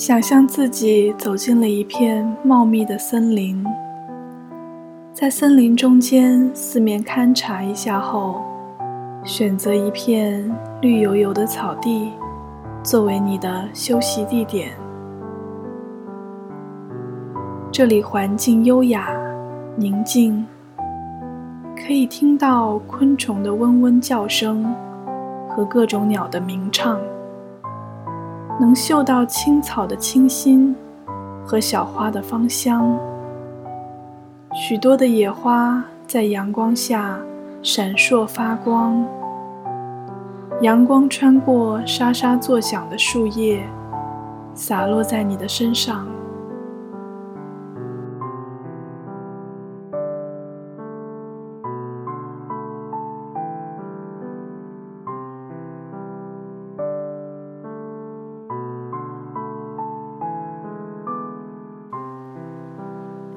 想象自己走进了一片茂密的森林，在森林中间四面勘察一下后，选择一片绿油油的草地作为你的休息地点。这里环境优雅、宁静，可以听到昆虫的嗡嗡叫声和各种鸟的鸣唱。能嗅到青草的清新和小花的芳香，许多的野花在阳光下闪烁发光，阳光穿过沙沙作响的树叶，洒落在你的身上。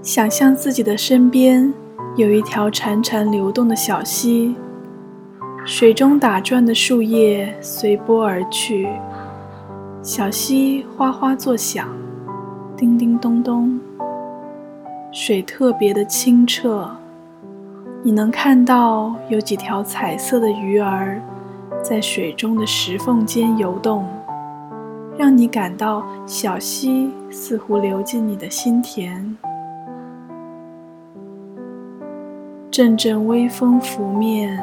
想象自己的身边有一条潺潺流动的小溪，水中打转的树叶随波而去，小溪哗哗作响，叮叮咚咚，水特别的清澈，你能看到有几条彩色的鱼儿在水中的石缝间游动，让你感到小溪似乎流进你的心田。阵阵微风拂面，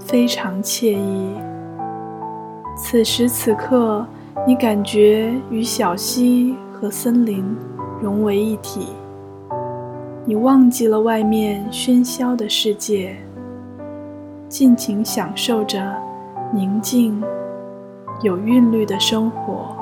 非常惬意。此时此刻，你感觉与小溪和森林融为一体，你忘记了外面喧嚣的世界，尽情享受着宁静、有韵律的生活。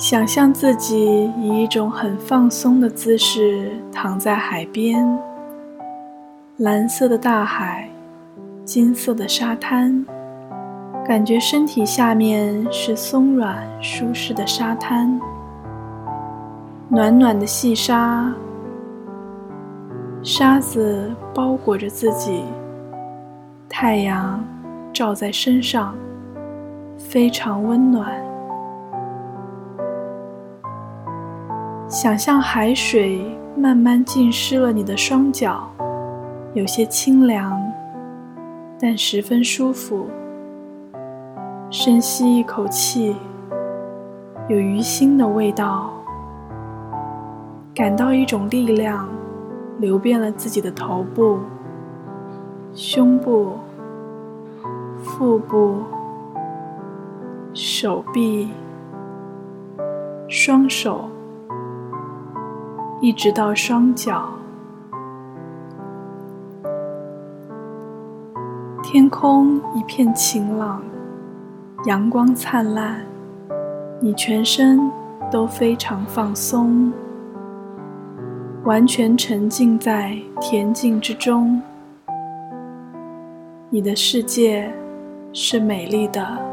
想象自己以一种很放松的姿势躺在海边，蓝色的大海，金色的沙滩，感觉身体下面是松软舒适的沙滩，暖暖的细沙，沙子包裹着自己，太阳照在身上，非常温暖。想象海水慢慢浸湿了你的双脚，有些清凉，但十分舒服。深吸一口气，有鱼腥的味道，感到一种力量流遍了自己的头部、胸部、腹部、手臂、双手。一直到双脚，天空一片晴朗，阳光灿烂，你全身都非常放松，完全沉浸在恬静之中。你的世界是美丽的。